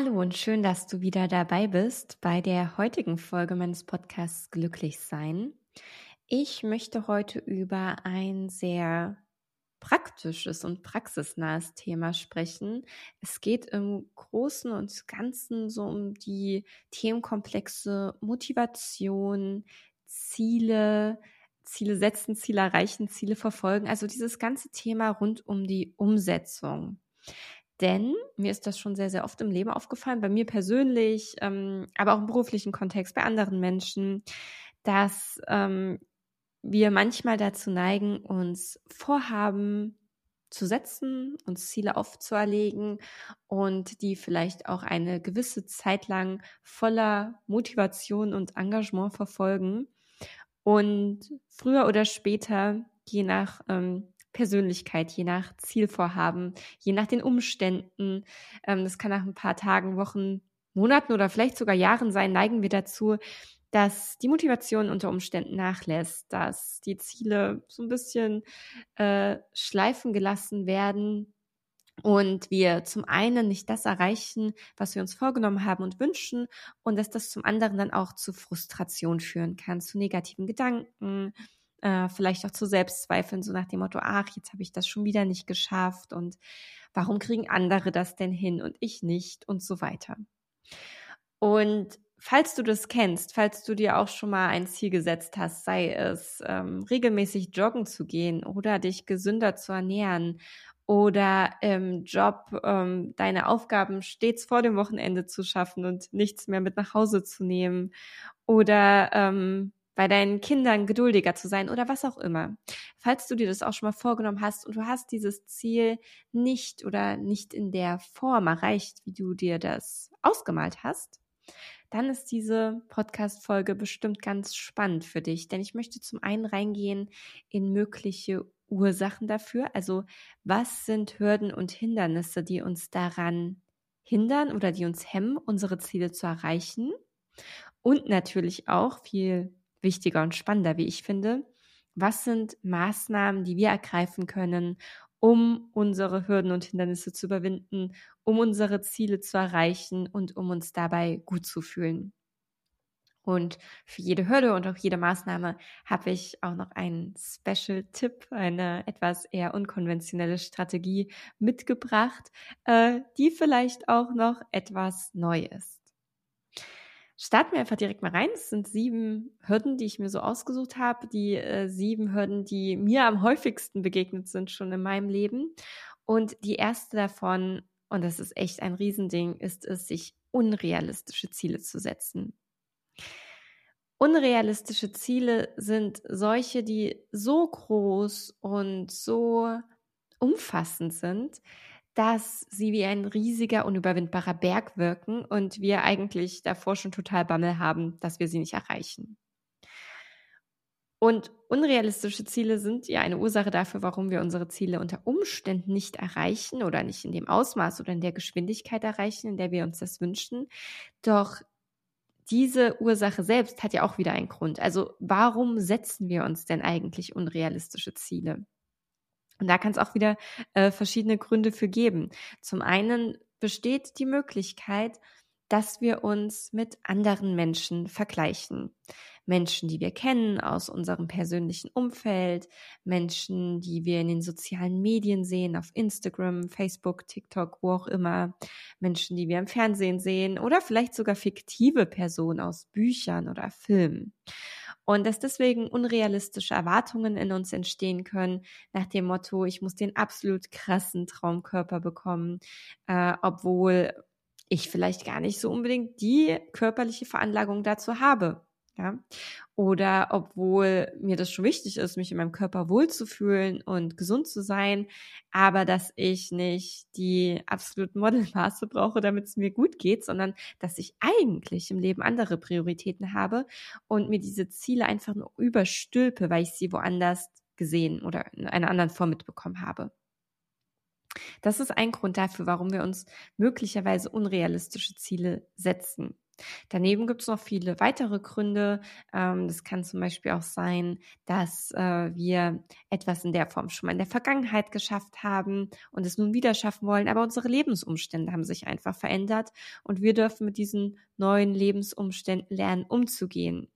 Hallo und schön, dass du wieder dabei bist bei der heutigen Folge meines Podcasts Glücklich sein. Ich möchte heute über ein sehr praktisches und praxisnahes Thema sprechen. Es geht im Großen und Ganzen so um die Themenkomplexe Motivation, Ziele, Ziele setzen, Ziele erreichen, Ziele verfolgen. Also dieses ganze Thema rund um die Umsetzung. Denn mir ist das schon sehr, sehr oft im Leben aufgefallen, bei mir persönlich, ähm, aber auch im beruflichen Kontext, bei anderen Menschen, dass ähm, wir manchmal dazu neigen, uns Vorhaben zu setzen, uns Ziele aufzuerlegen und die vielleicht auch eine gewisse Zeit lang voller Motivation und Engagement verfolgen. Und früher oder später, je nach ähm, Persönlichkeit, je nach Zielvorhaben, je nach den Umständen. Ähm, das kann nach ein paar Tagen, Wochen, Monaten oder vielleicht sogar Jahren sein, neigen wir dazu, dass die Motivation unter Umständen nachlässt, dass die Ziele so ein bisschen äh, schleifen gelassen werden und wir zum einen nicht das erreichen, was wir uns vorgenommen haben und wünschen und dass das zum anderen dann auch zu Frustration führen kann, zu negativen Gedanken, äh, vielleicht auch zu Selbstzweifeln, so nach dem Motto, ach, jetzt habe ich das schon wieder nicht geschafft und warum kriegen andere das denn hin und ich nicht und so weiter. Und falls du das kennst, falls du dir auch schon mal ein Ziel gesetzt hast, sei es ähm, regelmäßig joggen zu gehen oder dich gesünder zu ernähren oder im Job ähm, deine Aufgaben stets vor dem Wochenende zu schaffen und nichts mehr mit nach Hause zu nehmen oder ähm, bei deinen Kindern geduldiger zu sein oder was auch immer. Falls du dir das auch schon mal vorgenommen hast und du hast dieses Ziel nicht oder nicht in der Form erreicht, wie du dir das ausgemalt hast, dann ist diese Podcast-Folge bestimmt ganz spannend für dich, denn ich möchte zum einen reingehen in mögliche Ursachen dafür. Also, was sind Hürden und Hindernisse, die uns daran hindern oder die uns hemmen, unsere Ziele zu erreichen? Und natürlich auch viel wichtiger und spannender, wie ich finde. Was sind Maßnahmen, die wir ergreifen können, um unsere Hürden und Hindernisse zu überwinden, um unsere Ziele zu erreichen und um uns dabei gut zu fühlen? Und für jede Hürde und auch jede Maßnahme habe ich auch noch einen Special-Tipp, eine etwas eher unkonventionelle Strategie mitgebracht, äh, die vielleicht auch noch etwas neu ist. Starten wir einfach direkt mal rein. Es sind sieben Hürden, die ich mir so ausgesucht habe. Die äh, sieben Hürden, die mir am häufigsten begegnet sind schon in meinem Leben. Und die erste davon, und das ist echt ein Riesending, ist es, sich unrealistische Ziele zu setzen. Unrealistische Ziele sind solche, die so groß und so umfassend sind, dass sie wie ein riesiger, unüberwindbarer Berg wirken und wir eigentlich davor schon total Bammel haben, dass wir sie nicht erreichen. Und unrealistische Ziele sind ja eine Ursache dafür, warum wir unsere Ziele unter Umständen nicht erreichen oder nicht in dem Ausmaß oder in der Geschwindigkeit erreichen, in der wir uns das wünschen. Doch diese Ursache selbst hat ja auch wieder einen Grund. Also warum setzen wir uns denn eigentlich unrealistische Ziele? Und da kann es auch wieder äh, verschiedene Gründe für geben. Zum einen besteht die Möglichkeit, dass wir uns mit anderen Menschen vergleichen. Menschen, die wir kennen aus unserem persönlichen Umfeld, Menschen, die wir in den sozialen Medien sehen, auf Instagram, Facebook, TikTok, wo auch immer, Menschen, die wir im Fernsehen sehen oder vielleicht sogar fiktive Personen aus Büchern oder Filmen. Und dass deswegen unrealistische Erwartungen in uns entstehen können, nach dem Motto, ich muss den absolut krassen Traumkörper bekommen, äh, obwohl ich vielleicht gar nicht so unbedingt die körperliche Veranlagung dazu habe. Ja? Oder obwohl mir das schon wichtig ist, mich in meinem Körper wohlzufühlen und gesund zu sein, aber dass ich nicht die absoluten Modelmaße brauche, damit es mir gut geht, sondern dass ich eigentlich im Leben andere Prioritäten habe und mir diese Ziele einfach nur überstülpe, weil ich sie woanders gesehen oder in einer anderen Form mitbekommen habe. Das ist ein Grund dafür, warum wir uns möglicherweise unrealistische Ziele setzen. Daneben gibt es noch viele weitere Gründe. Ähm, das kann zum Beispiel auch sein, dass äh, wir etwas in der Form schon mal in der Vergangenheit geschafft haben und es nun wieder schaffen wollen, aber unsere Lebensumstände haben sich einfach verändert und wir dürfen mit diesen neuen Lebensumständen lernen, umzugehen.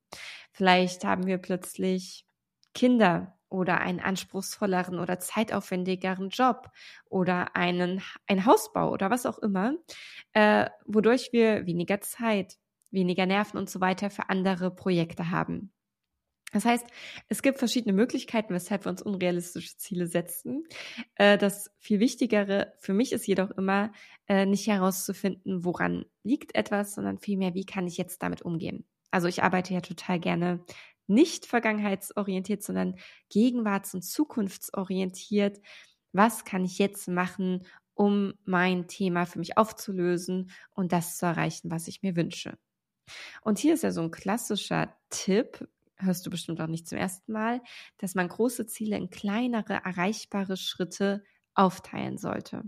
Vielleicht haben wir plötzlich Kinder oder einen anspruchsvolleren oder zeitaufwendigeren Job oder einen, ein Hausbau oder was auch immer, äh, wodurch wir weniger Zeit, weniger Nerven und so weiter für andere Projekte haben. Das heißt, es gibt verschiedene Möglichkeiten, weshalb wir uns unrealistische Ziele setzen. Äh, das viel Wichtigere für mich ist jedoch immer, äh, nicht herauszufinden, woran liegt etwas, sondern vielmehr, wie kann ich jetzt damit umgehen. Also ich arbeite ja total gerne nicht vergangenheitsorientiert, sondern gegenwarts- und zukunftsorientiert. Was kann ich jetzt machen, um mein Thema für mich aufzulösen und das zu erreichen, was ich mir wünsche? Und hier ist ja so ein klassischer Tipp, hörst du bestimmt auch nicht zum ersten Mal, dass man große Ziele in kleinere, erreichbare Schritte aufteilen sollte.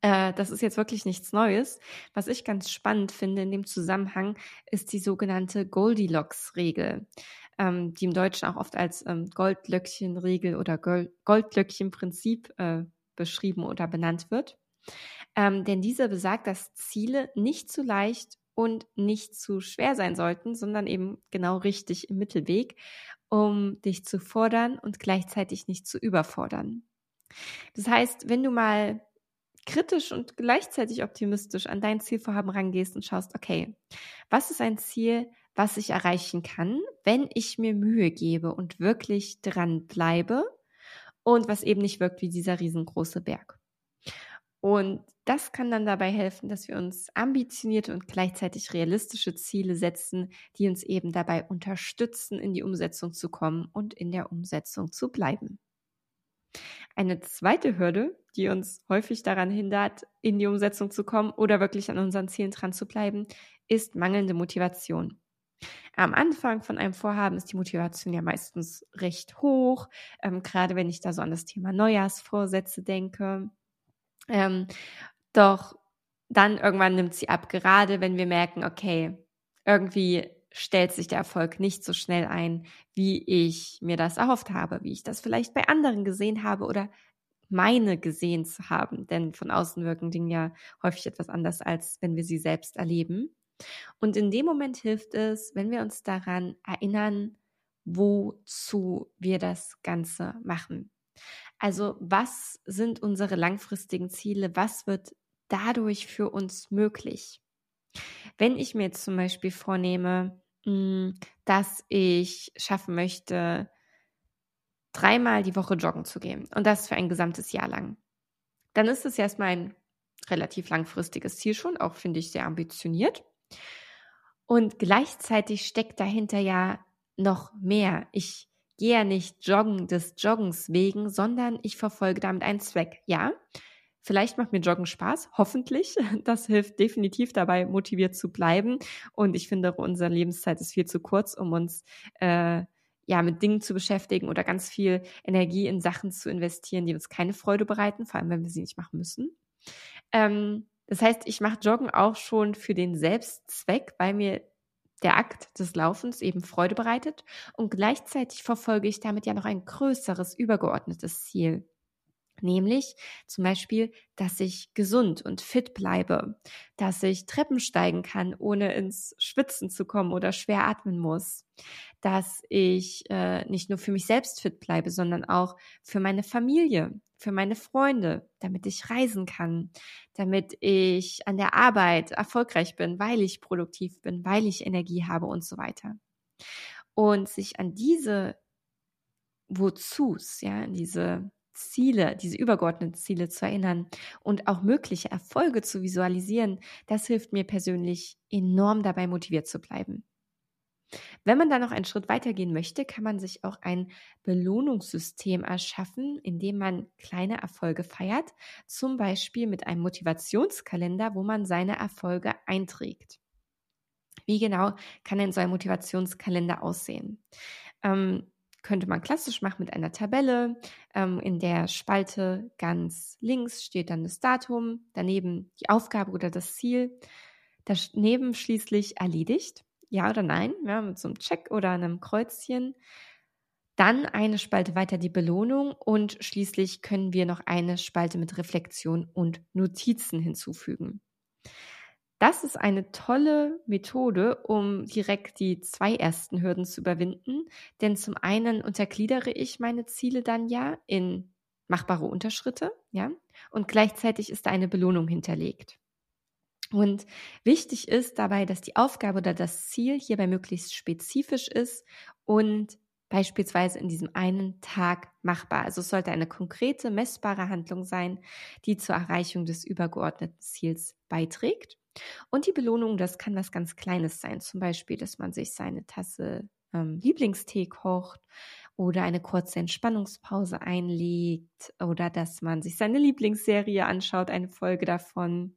Äh, das ist jetzt wirklich nichts Neues. Was ich ganz spannend finde in dem Zusammenhang, ist die sogenannte Goldilocks-Regel, ähm, die im Deutschen auch oft als ähm, Goldlöckchen-Regel oder Goldlöckchen-Prinzip äh, beschrieben oder benannt wird. Ähm, denn diese besagt, dass Ziele nicht zu leicht und nicht zu schwer sein sollten, sondern eben genau richtig im Mittelweg, um dich zu fordern und gleichzeitig nicht zu überfordern. Das heißt, wenn du mal kritisch und gleichzeitig optimistisch an dein Zielvorhaben rangehst und schaust, okay, was ist ein Ziel, was ich erreichen kann, wenn ich mir Mühe gebe und wirklich dran bleibe und was eben nicht wirkt wie dieser riesengroße Berg. Und das kann dann dabei helfen, dass wir uns ambitionierte und gleichzeitig realistische Ziele setzen, die uns eben dabei unterstützen, in die Umsetzung zu kommen und in der Umsetzung zu bleiben. Eine zweite Hürde, die uns häufig daran hindert, in die Umsetzung zu kommen oder wirklich an unseren Zielen dran zu bleiben, ist mangelnde Motivation. Am Anfang von einem Vorhaben ist die Motivation ja meistens recht hoch, ähm, gerade wenn ich da so an das Thema Neujahrsvorsätze denke. Ähm, doch dann irgendwann nimmt sie ab, gerade wenn wir merken, okay, irgendwie stellt sich der Erfolg nicht so schnell ein, wie ich mir das erhofft habe, wie ich das vielleicht bei anderen gesehen habe oder meine gesehen zu haben. Denn von außen wirken Dinge ja häufig etwas anders, als wenn wir sie selbst erleben. Und in dem Moment hilft es, wenn wir uns daran erinnern, wozu wir das Ganze machen. Also was sind unsere langfristigen Ziele? Was wird dadurch für uns möglich? Wenn ich mir jetzt zum Beispiel vornehme, hm, dass ich schaffen möchte, dreimal die Woche joggen zu gehen und das für ein gesamtes Jahr lang, dann ist es erstmal ein relativ langfristiges Ziel schon, auch finde ich sehr ambitioniert. Und gleichzeitig steckt dahinter ja noch mehr. Ich gehe ja nicht joggen des Joggens wegen, sondern ich verfolge damit einen Zweck. Ja, vielleicht macht mir Joggen Spaß, hoffentlich. Das hilft definitiv dabei, motiviert zu bleiben. Und ich finde, unsere Lebenszeit ist viel zu kurz, um uns äh, ja mit Dingen zu beschäftigen oder ganz viel Energie in Sachen zu investieren, die uns keine Freude bereiten, vor allem wenn wir sie nicht machen müssen. Ähm, das heißt, ich mache Joggen auch schon für den Selbstzweck, weil mir der Akt des Laufens eben Freude bereitet und gleichzeitig verfolge ich damit ja noch ein größeres, übergeordnetes Ziel. Nämlich zum Beispiel, dass ich gesund und fit bleibe, dass ich Treppen steigen kann, ohne ins Schwitzen zu kommen oder schwer atmen muss, dass ich äh, nicht nur für mich selbst fit bleibe, sondern auch für meine Familie, für meine Freunde, damit ich reisen kann, damit ich an der Arbeit erfolgreich bin, weil ich produktiv bin, weil ich Energie habe und so weiter. Und sich an diese Wozus, ja, an diese Ziele, diese übergeordneten Ziele zu erinnern und auch mögliche Erfolge zu visualisieren, das hilft mir persönlich enorm dabei motiviert zu bleiben. Wenn man da noch einen Schritt weitergehen möchte, kann man sich auch ein Belohnungssystem erschaffen, in dem man kleine Erfolge feiert, zum Beispiel mit einem Motivationskalender, wo man seine Erfolge einträgt. Wie genau kann denn so ein Motivationskalender aussehen? Ähm, könnte man klassisch machen mit einer Tabelle. Ähm, in der Spalte ganz links steht dann das Datum, daneben die Aufgabe oder das Ziel. daneben schließlich erledigt. Ja oder nein? Ja, mit so einem Check oder einem Kreuzchen. Dann eine Spalte weiter die Belohnung und schließlich können wir noch eine Spalte mit Reflexion und Notizen hinzufügen. Das ist eine tolle Methode, um direkt die zwei ersten Hürden zu überwinden. Denn zum einen untergliedere ich meine Ziele dann ja in machbare Unterschritte, ja, und gleichzeitig ist da eine Belohnung hinterlegt. Und wichtig ist dabei, dass die Aufgabe oder das Ziel hierbei möglichst spezifisch ist und beispielsweise in diesem einen Tag machbar. Also es sollte eine konkrete, messbare Handlung sein, die zur Erreichung des übergeordneten Ziels beiträgt. Und die Belohnung, das kann was ganz Kleines sein. Zum Beispiel, dass man sich seine Tasse ähm, Lieblingstee kocht oder eine kurze Entspannungspause einlegt oder dass man sich seine Lieblingsserie anschaut, eine Folge davon,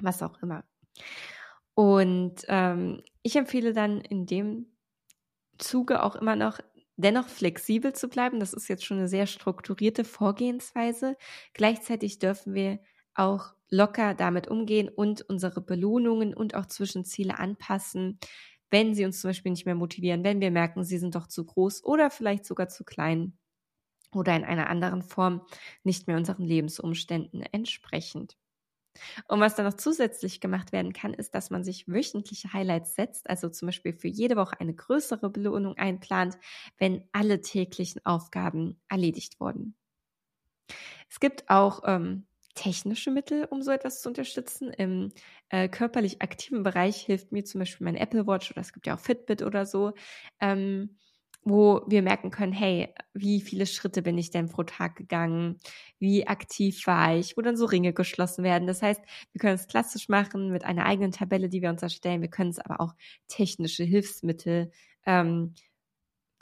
was auch immer. Und ähm, ich empfehle dann in dem Zuge auch immer noch dennoch flexibel zu bleiben. Das ist jetzt schon eine sehr strukturierte Vorgehensweise. Gleichzeitig dürfen wir auch locker damit umgehen und unsere Belohnungen und auch Zwischenziele anpassen, wenn sie uns zum Beispiel nicht mehr motivieren, wenn wir merken, sie sind doch zu groß oder vielleicht sogar zu klein oder in einer anderen Form nicht mehr unseren Lebensumständen entsprechend. Und was dann noch zusätzlich gemacht werden kann, ist, dass man sich wöchentliche Highlights setzt, also zum Beispiel für jede Woche eine größere Belohnung einplant, wenn alle täglichen Aufgaben erledigt wurden. Es gibt auch ähm, technische Mittel, um so etwas zu unterstützen. Im äh, körperlich aktiven Bereich hilft mir zum Beispiel mein Apple Watch oder es gibt ja auch Fitbit oder so. Ähm, wo wir merken können, hey, wie viele Schritte bin ich denn pro Tag gegangen? Wie aktiv war ich? Wo dann so Ringe geschlossen werden. Das heißt, wir können es klassisch machen mit einer eigenen Tabelle, die wir uns erstellen. Wir können es aber auch technische Hilfsmittel ähm,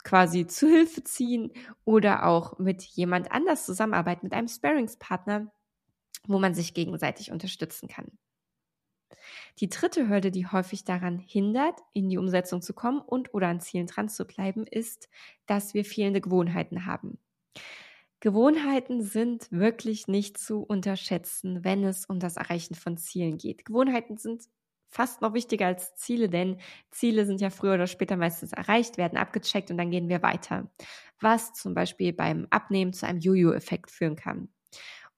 quasi zu Hilfe ziehen oder auch mit jemand anders zusammenarbeiten, mit einem Sparingspartner, wo man sich gegenseitig unterstützen kann. Die dritte Hürde, die häufig daran hindert, in die Umsetzung zu kommen und oder an Zielen dran zu bleiben, ist, dass wir fehlende Gewohnheiten haben. Gewohnheiten sind wirklich nicht zu unterschätzen, wenn es um das Erreichen von Zielen geht. Gewohnheiten sind fast noch wichtiger als Ziele, denn Ziele sind ja früher oder später meistens erreicht, werden abgecheckt und dann gehen wir weiter. Was zum Beispiel beim Abnehmen zu einem Jojo-Effekt führen kann.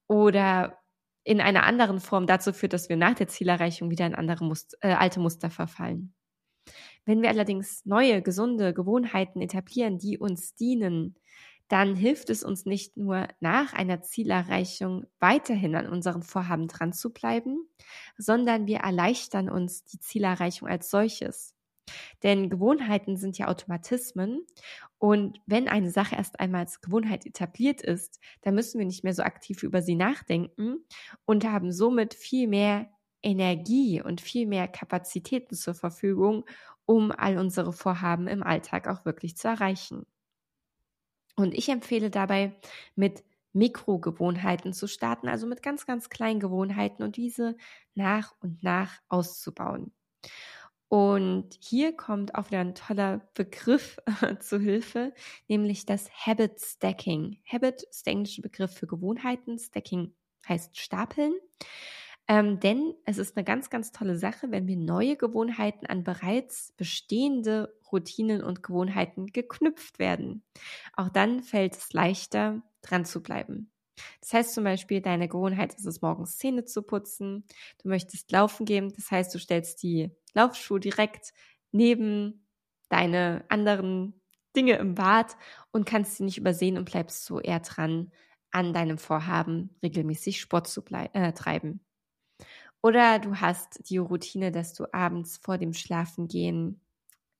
Oder in einer anderen Form dazu führt, dass wir nach der Zielerreichung wieder in andere Muster, äh, alte Muster verfallen. Wenn wir allerdings neue, gesunde Gewohnheiten etablieren, die uns dienen, dann hilft es uns nicht nur nach einer Zielerreichung weiterhin an unseren Vorhaben dran zu bleiben, sondern wir erleichtern uns die Zielerreichung als solches. Denn Gewohnheiten sind ja Automatismen und wenn eine Sache erst einmal als Gewohnheit etabliert ist, dann müssen wir nicht mehr so aktiv über sie nachdenken und haben somit viel mehr Energie und viel mehr Kapazitäten zur Verfügung, um all unsere Vorhaben im Alltag auch wirklich zu erreichen. Und ich empfehle dabei, mit Mikrogewohnheiten zu starten, also mit ganz, ganz kleinen Gewohnheiten und diese nach und nach auszubauen. Und hier kommt auch wieder ein toller Begriff zu Hilfe, nämlich das Habit Stacking. Habit ist der englische Begriff für Gewohnheiten. Stacking heißt stapeln. Ähm, denn es ist eine ganz, ganz tolle Sache, wenn wir neue Gewohnheiten an bereits bestehende Routinen und Gewohnheiten geknüpft werden. Auch dann fällt es leichter, dran zu bleiben. Das heißt zum Beispiel, deine Gewohnheit ist es, morgens Zähne zu putzen. Du möchtest laufen gehen. Das heißt, du stellst die Laufschuhe direkt neben deine anderen Dinge im Bad und kannst sie nicht übersehen und bleibst so eher dran an deinem Vorhaben, regelmäßig Sport zu äh, treiben. Oder du hast die Routine, dass du abends vor dem Schlafengehen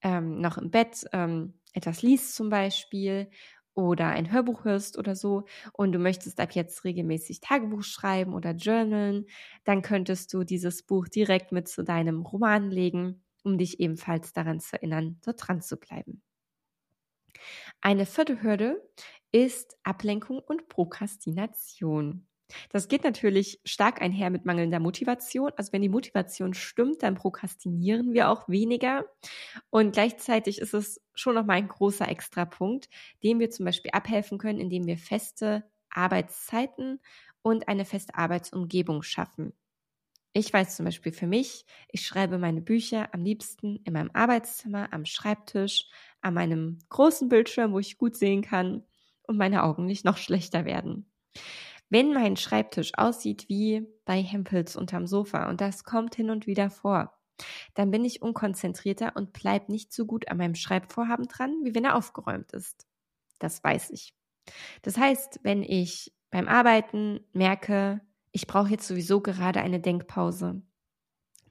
ähm, noch im Bett ähm, etwas liest zum Beispiel oder ein Hörbuch hörst oder so und du möchtest ab jetzt regelmäßig Tagebuch schreiben oder journalen, dann könntest du dieses Buch direkt mit zu deinem Roman legen, um dich ebenfalls daran zu erinnern, dort dran zu bleiben. Eine vierte Hürde ist Ablenkung und Prokrastination. Das geht natürlich stark einher mit mangelnder Motivation. Also wenn die Motivation stimmt, dann prokrastinieren wir auch weniger. Und gleichzeitig ist es schon nochmal ein großer Extrapunkt, dem wir zum Beispiel abhelfen können, indem wir feste Arbeitszeiten und eine feste Arbeitsumgebung schaffen. Ich weiß zum Beispiel für mich, ich schreibe meine Bücher am liebsten in meinem Arbeitszimmer, am Schreibtisch, an meinem großen Bildschirm, wo ich gut sehen kann und meine Augen nicht noch schlechter werden. Wenn mein Schreibtisch aussieht wie bei Hempels unterm Sofa und das kommt hin und wieder vor, dann bin ich unkonzentrierter und bleib nicht so gut an meinem Schreibvorhaben dran, wie wenn er aufgeräumt ist. Das weiß ich. Das heißt, wenn ich beim Arbeiten merke, ich brauche jetzt sowieso gerade eine Denkpause,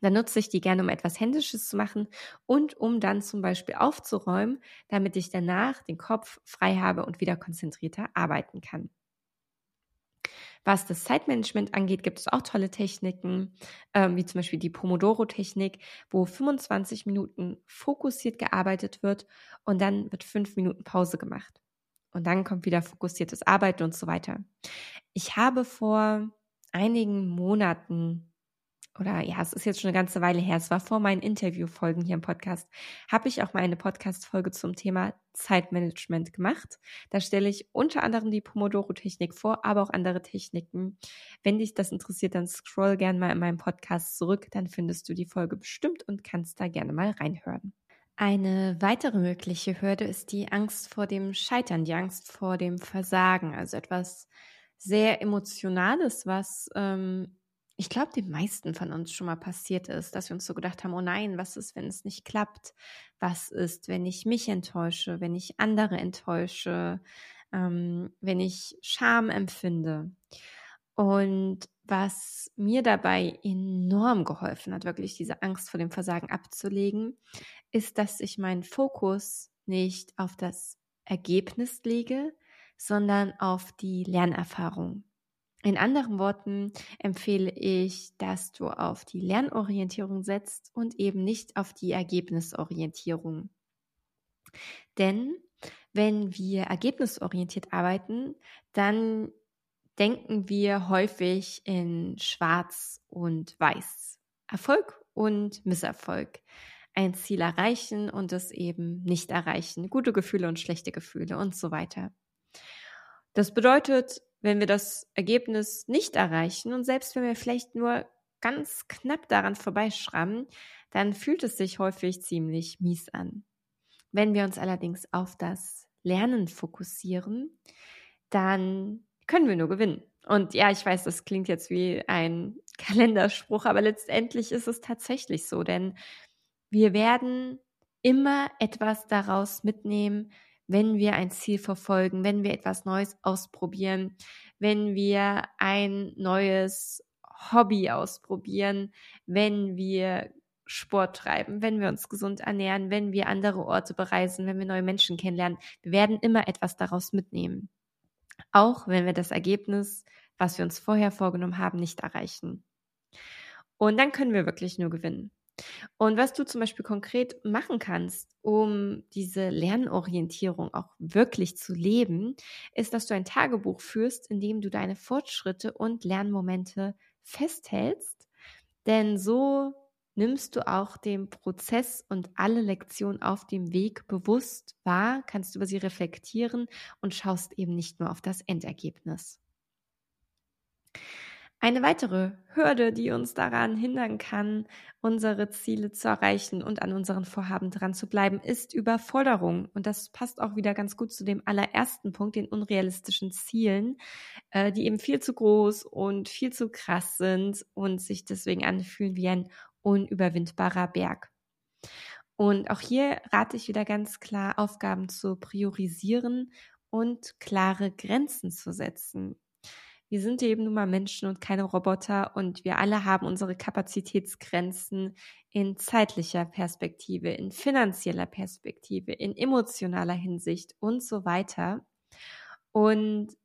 dann nutze ich die gerne, um etwas Händisches zu machen und um dann zum Beispiel aufzuräumen, damit ich danach den Kopf frei habe und wieder konzentrierter arbeiten kann. Was das Zeitmanagement angeht, gibt es auch tolle Techniken, ähm, wie zum Beispiel die Pomodoro-Technik, wo 25 Minuten fokussiert gearbeitet wird und dann wird fünf Minuten Pause gemacht. Und dann kommt wieder fokussiertes Arbeiten und so weiter. Ich habe vor einigen Monaten oder ja, es ist jetzt schon eine ganze Weile her, es war vor meinen Interviewfolgen hier im Podcast, habe ich auch mal eine Podcast-Folge zum Thema Zeitmanagement gemacht. Da stelle ich unter anderem die Pomodoro-Technik vor, aber auch andere Techniken. Wenn dich das interessiert, dann scroll gerne mal in meinem Podcast zurück, dann findest du die Folge bestimmt und kannst da gerne mal reinhören. Eine weitere mögliche Hürde ist die Angst vor dem Scheitern, die Angst vor dem Versagen, also etwas sehr Emotionales, was ähm, ich glaube, den meisten von uns schon mal passiert ist, dass wir uns so gedacht haben, oh nein, was ist, wenn es nicht klappt? Was ist, wenn ich mich enttäusche, wenn ich andere enttäusche, ähm, wenn ich Scham empfinde? Und was mir dabei enorm geholfen hat, wirklich diese Angst vor dem Versagen abzulegen, ist, dass ich meinen Fokus nicht auf das Ergebnis lege, sondern auf die Lernerfahrung. In anderen Worten empfehle ich, dass du auf die Lernorientierung setzt und eben nicht auf die Ergebnisorientierung. Denn wenn wir ergebnisorientiert arbeiten, dann denken wir häufig in Schwarz und Weiß. Erfolg und Misserfolg. Ein Ziel erreichen und es eben nicht erreichen. Gute Gefühle und schlechte Gefühle und so weiter. Das bedeutet, wenn wir das Ergebnis nicht erreichen und selbst wenn wir vielleicht nur ganz knapp daran vorbeischrammen, dann fühlt es sich häufig ziemlich mies an. Wenn wir uns allerdings auf das Lernen fokussieren, dann können wir nur gewinnen. Und ja, ich weiß, das klingt jetzt wie ein Kalenderspruch, aber letztendlich ist es tatsächlich so, denn wir werden immer etwas daraus mitnehmen, wenn wir ein Ziel verfolgen, wenn wir etwas Neues ausprobieren, wenn wir ein neues Hobby ausprobieren, wenn wir Sport treiben, wenn wir uns gesund ernähren, wenn wir andere Orte bereisen, wenn wir neue Menschen kennenlernen. Wir werden immer etwas daraus mitnehmen. Auch wenn wir das Ergebnis, was wir uns vorher vorgenommen haben, nicht erreichen. Und dann können wir wirklich nur gewinnen. Und was du zum Beispiel konkret machen kannst, um diese Lernorientierung auch wirklich zu leben, ist, dass du ein Tagebuch führst, in dem du deine Fortschritte und Lernmomente festhältst. Denn so nimmst du auch den Prozess und alle Lektionen auf dem Weg bewusst wahr, kannst über sie reflektieren und schaust eben nicht nur auf das Endergebnis. Eine weitere Hürde, die uns daran hindern kann, unsere Ziele zu erreichen und an unseren Vorhaben dran zu bleiben, ist Überforderung. Und das passt auch wieder ganz gut zu dem allerersten Punkt, den unrealistischen Zielen, äh, die eben viel zu groß und viel zu krass sind und sich deswegen anfühlen wie ein unüberwindbarer Berg. Und auch hier rate ich wieder ganz klar, Aufgaben zu priorisieren und klare Grenzen zu setzen. Wir sind eben nun mal Menschen und keine Roboter und wir alle haben unsere Kapazitätsgrenzen in zeitlicher Perspektive, in finanzieller Perspektive, in emotionaler Hinsicht und so weiter. Und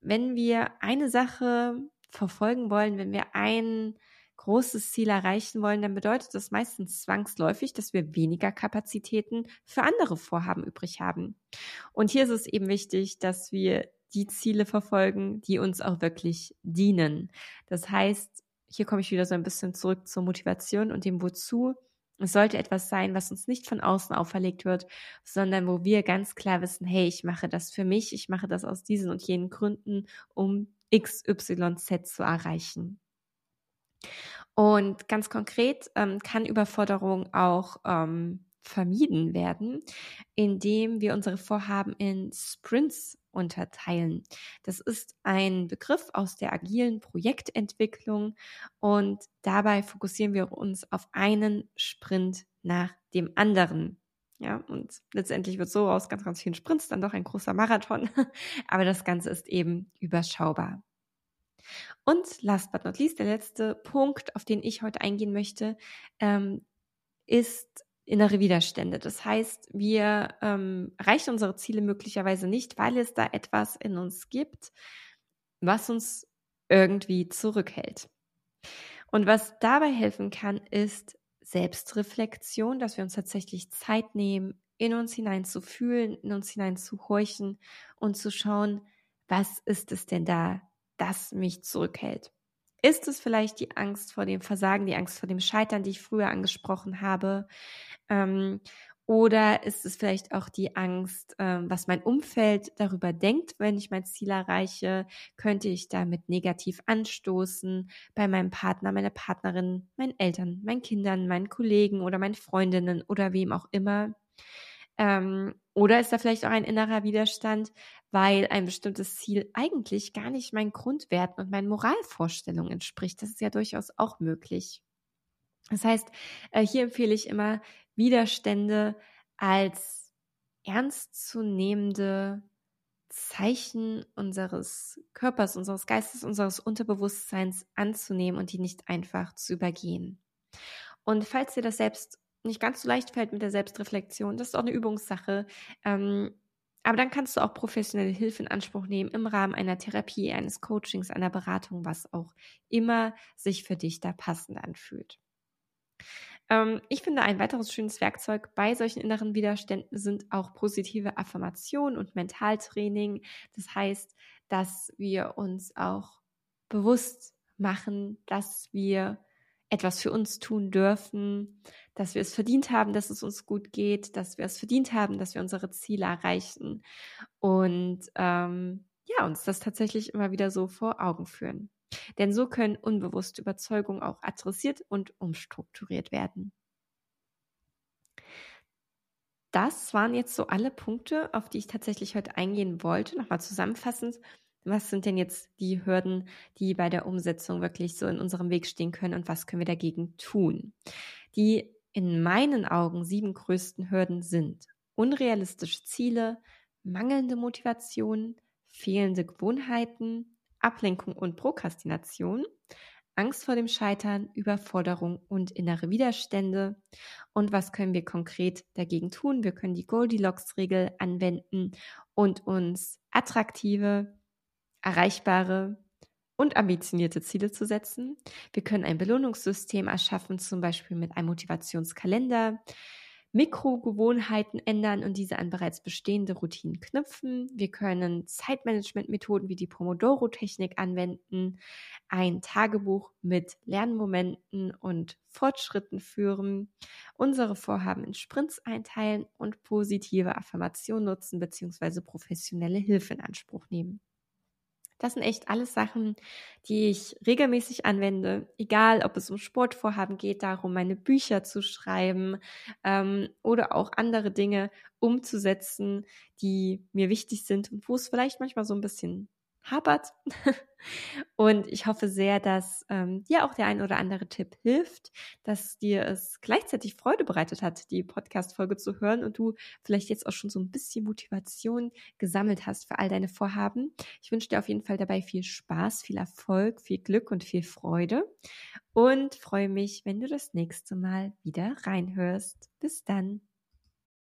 wenn wir eine Sache verfolgen wollen, wenn wir ein großes Ziel erreichen wollen, dann bedeutet das meistens zwangsläufig, dass wir weniger Kapazitäten für andere Vorhaben übrig haben. Und hier ist es eben wichtig, dass wir die Ziele verfolgen, die uns auch wirklich dienen. Das heißt, hier komme ich wieder so ein bisschen zurück zur Motivation und dem Wozu. Es sollte etwas sein, was uns nicht von außen auferlegt wird, sondern wo wir ganz klar wissen, hey, ich mache das für mich, ich mache das aus diesen und jenen Gründen, um X, Y, Z zu erreichen. Und ganz konkret ähm, kann Überforderung auch ähm, vermieden werden, indem wir unsere Vorhaben in Sprints unterteilen. Das ist ein Begriff aus der agilen Projektentwicklung und dabei fokussieren wir uns auf einen Sprint nach dem anderen. Ja, und letztendlich wird so aus ganz, ganz vielen Sprints dann doch ein großer Marathon. Aber das Ganze ist eben überschaubar. Und last but not least, der letzte Punkt, auf den ich heute eingehen möchte, ähm, ist innere Widerstände. Das heißt, wir ähm, erreichen unsere Ziele möglicherweise nicht, weil es da etwas in uns gibt, was uns irgendwie zurückhält. Und was dabei helfen kann, ist Selbstreflexion, dass wir uns tatsächlich Zeit nehmen, in uns hinein zu fühlen, in uns hinein zu horchen und zu schauen, was ist es denn da, das mich zurückhält? Ist es vielleicht die Angst vor dem Versagen, die Angst vor dem Scheitern, die ich früher angesprochen habe? Ähm, oder ist es vielleicht auch die Angst, ähm, was mein Umfeld darüber denkt, wenn ich mein Ziel erreiche? Könnte ich damit negativ anstoßen bei meinem Partner, meiner Partnerin, meinen Eltern, meinen Kindern, meinen Kollegen oder meinen Freundinnen oder wem auch immer? Ähm, oder ist da vielleicht auch ein innerer Widerstand, weil ein bestimmtes Ziel eigentlich gar nicht meinen Grundwerten und meinen Moralvorstellungen entspricht? Das ist ja durchaus auch möglich. Das heißt, äh, hier empfehle ich immer, Widerstände als ernstzunehmende Zeichen unseres Körpers, unseres Geistes, unseres Unterbewusstseins anzunehmen und die nicht einfach zu übergehen. Und falls dir das selbst nicht ganz so leicht fällt mit der Selbstreflexion, das ist auch eine Übungssache. Ähm, aber dann kannst du auch professionelle Hilfe in Anspruch nehmen im Rahmen einer Therapie, eines Coachings, einer Beratung, was auch immer sich für dich da passend anfühlt. Ähm, ich finde, ein weiteres schönes Werkzeug bei solchen inneren Widerständen sind auch positive Affirmationen und Mentaltraining. Das heißt, dass wir uns auch bewusst machen, dass wir etwas für uns tun dürfen, dass wir es verdient haben, dass es uns gut geht, dass wir es verdient haben, dass wir unsere Ziele erreichen und ähm, ja, uns das tatsächlich immer wieder so vor Augen führen. Denn so können unbewusste Überzeugungen auch adressiert und umstrukturiert werden. Das waren jetzt so alle Punkte, auf die ich tatsächlich heute eingehen wollte. Nochmal zusammenfassend, was sind denn jetzt die Hürden, die bei der Umsetzung wirklich so in unserem Weg stehen können und was können wir dagegen tun? Die in meinen Augen sieben größten Hürden sind unrealistische Ziele, mangelnde Motivation, fehlende Gewohnheiten, Ablenkung und Prokrastination, Angst vor dem Scheitern, Überforderung und innere Widerstände. Und was können wir konkret dagegen tun? Wir können die Goldilocks-Regel anwenden und uns attraktive, erreichbare und ambitionierte Ziele zu setzen. Wir können ein Belohnungssystem erschaffen, zum Beispiel mit einem Motivationskalender. Mikrogewohnheiten ändern und diese an bereits bestehende Routinen knüpfen. Wir können Zeitmanagement-Methoden wie die Pomodoro-Technik anwenden, ein Tagebuch mit Lernmomenten und Fortschritten führen, unsere Vorhaben in Sprints einteilen und positive Affirmationen nutzen bzw. professionelle Hilfe in Anspruch nehmen. Das sind echt alles Sachen, die ich regelmäßig anwende, egal ob es um Sportvorhaben geht, darum, meine Bücher zu schreiben ähm, oder auch andere Dinge umzusetzen, die mir wichtig sind und wo es vielleicht manchmal so ein bisschen hapert. Und ich hoffe sehr, dass ähm, dir auch der ein oder andere Tipp hilft, dass dir es gleichzeitig Freude bereitet hat, die Podcast-Folge zu hören und du vielleicht jetzt auch schon so ein bisschen Motivation gesammelt hast für all deine Vorhaben. Ich wünsche dir auf jeden Fall dabei viel Spaß, viel Erfolg, viel Glück und viel Freude und freue mich, wenn du das nächste Mal wieder reinhörst. Bis dann.